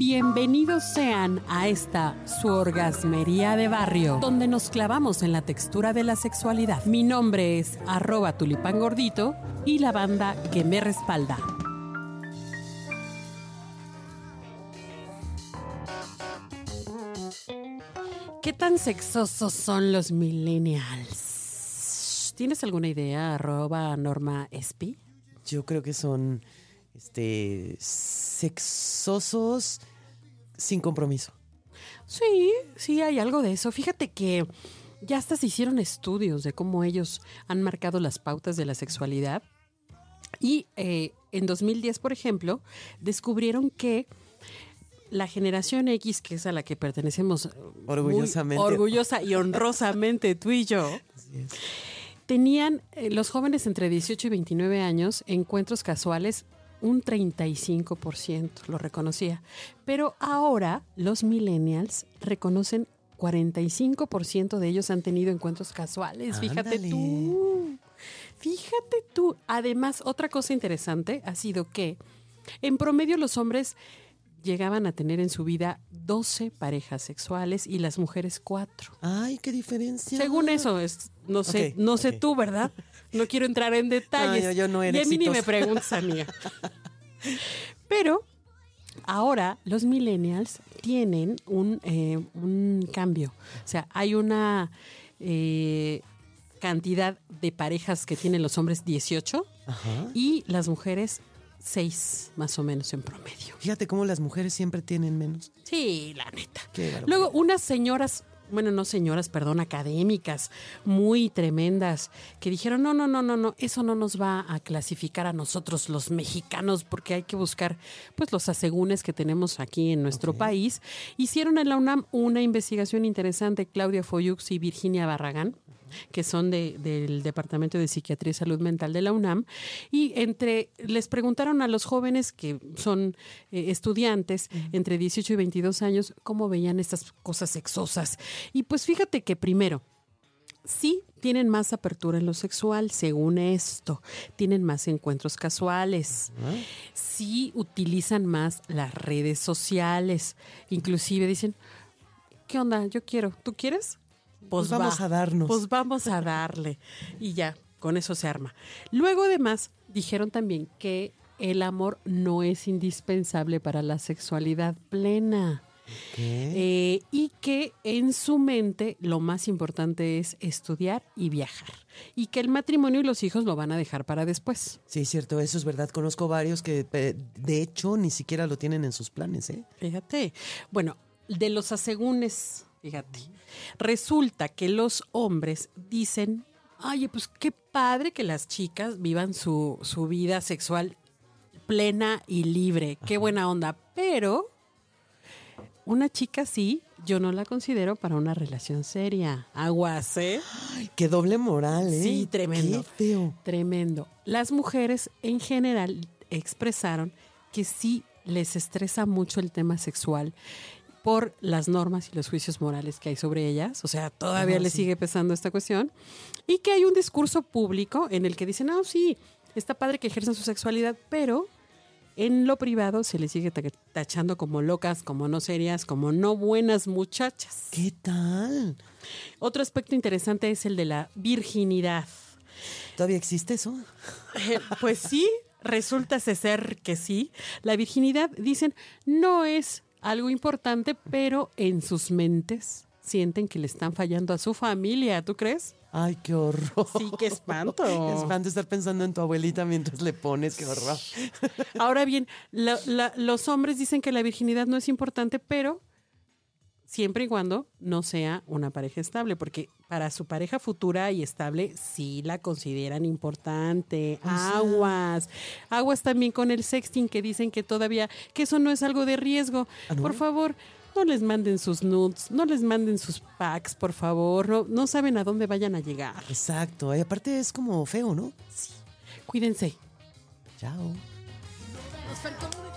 Bienvenidos sean a esta su orgasmería de barrio, donde nos clavamos en la textura de la sexualidad. Mi nombre es arroba tulipán gordito y la banda que me respalda. ¿Qué tan sexosos son los millennials? ¿Tienes alguna idea, arroba Norma Espi? Yo creo que son este sexosos sin compromiso. Sí, sí, hay algo de eso. Fíjate que ya hasta se hicieron estudios de cómo ellos han marcado las pautas de la sexualidad. Y eh, en 2010, por ejemplo, descubrieron que la generación X, que es a la que pertenecemos muy Orgullosamente. orgullosa y honrosamente tú y yo, tenían eh, los jóvenes entre 18 y 29 años encuentros casuales un 35%, lo reconocía. Pero ahora los millennials reconocen 45% de ellos han tenido encuentros casuales. Fíjate tú. Fíjate tú. Además, otra cosa interesante ha sido que en promedio los hombres llegaban a tener en su vida 12 parejas sexuales y las mujeres 4. Ay, qué diferencia. Según eso, es, no sé, no sé tú, ¿verdad? No quiero entrar en detalles. No, yo- yo no era y a mí ni me preguntas, amiga. Pero ahora los millennials tienen un, eh, un cambio. O sea, hay una eh, cantidad de parejas que tienen los hombres 18 Ajá. y las mujeres 6 más o menos en promedio. Fíjate cómo las mujeres siempre tienen menos. Sí, la neta. Luego, unas señoras, bueno, no señoras, perdón, académicas, muy tremendas, que dijeron, no, no, no, no, no, eso no nos va a clasificar a nosotros los mexicanos, porque hay que buscar, pues, los asegúnes que tenemos aquí en nuestro país. Hicieron en la UNAM una investigación interesante, Claudia Foyux y Virginia Barragán, que son de- del Departamento de Psiquiatría y Salud Mental de la UNAM, y entre les preguntaron a los jóvenes que son eh, estudiantes entre 18 y 22 años cómo veían estas cosas sexosas. Y pues fíjate que primero, sí tienen más apertura en lo sexual, según esto, tienen más encuentros casuales, sí utilizan más las redes sociales, inclusive dicen, ¿qué onda? Yo quiero, ¿tú quieres? Pues vamos a darnos. Pues vamos a darle. Y ya, con eso se arma. Luego además dijeron también que el amor no es indispensable para la sexualidad plena. ¿Qué? Eh, y que en su mente lo más importante es estudiar y viajar. Y que el matrimonio y los hijos lo van a dejar para después. Sí, cierto, eso es verdad. Conozco varios que de hecho ni siquiera lo tienen en sus planes, ¿eh? Fíjate. Bueno, de los asegúnes, fíjate. Resulta que los hombres dicen, oye, pues qué padre que las chicas vivan su, su vida sexual plena y libre. Qué buena onda. Pero una chica sí, yo no la considero para una relación seria. Aguas, ¿eh? Ay, qué doble moral, ¿eh? Sí, tremendo. Qué feo. Tremendo. Las mujeres en general expresaron que sí les estresa mucho el tema sexual por las normas y los juicios morales que hay sobre ellas, o sea, todavía sí. sigue pesando esta cuestión, y que hay un discurso público en el que dicen, ah, sí, está padre que ejerzan su sexualidad, pero en lo privado se les sigue ta- tachando como locas, como no serias, como no buenas muchachas. ¿Qué tal? Otro aspecto interesante es el de la virginidad. ¿Todavía existe eso? Eh, Pues sí, resulta ser que sí. La virginidad, dicen, no es algo importante, pero en sus mentes sienten que le están fallando a su familia. ¿Tú crees? Ay, qué horror. Sí, qué espanto. Qué espanto estar pensando en tu abuelita mientras le pones, qué horror. Ahora bien, la- la- los hombres dicen que la virginidad no es importante, pero siempre y cuando no sea una pareja estable, porque para su pareja futura y estable sí la consideran importante. Aguas. Aguas también con el sexting que dicen que todavía, que eso no es algo de riesgo. ¿Ah, no? Por favor. No les manden sus nudes, no les manden sus packs, por favor. No, no saben a dónde vayan a llegar. Exacto. Y aparte es como feo, ¿no? Cuídense. Chao. Nos faltó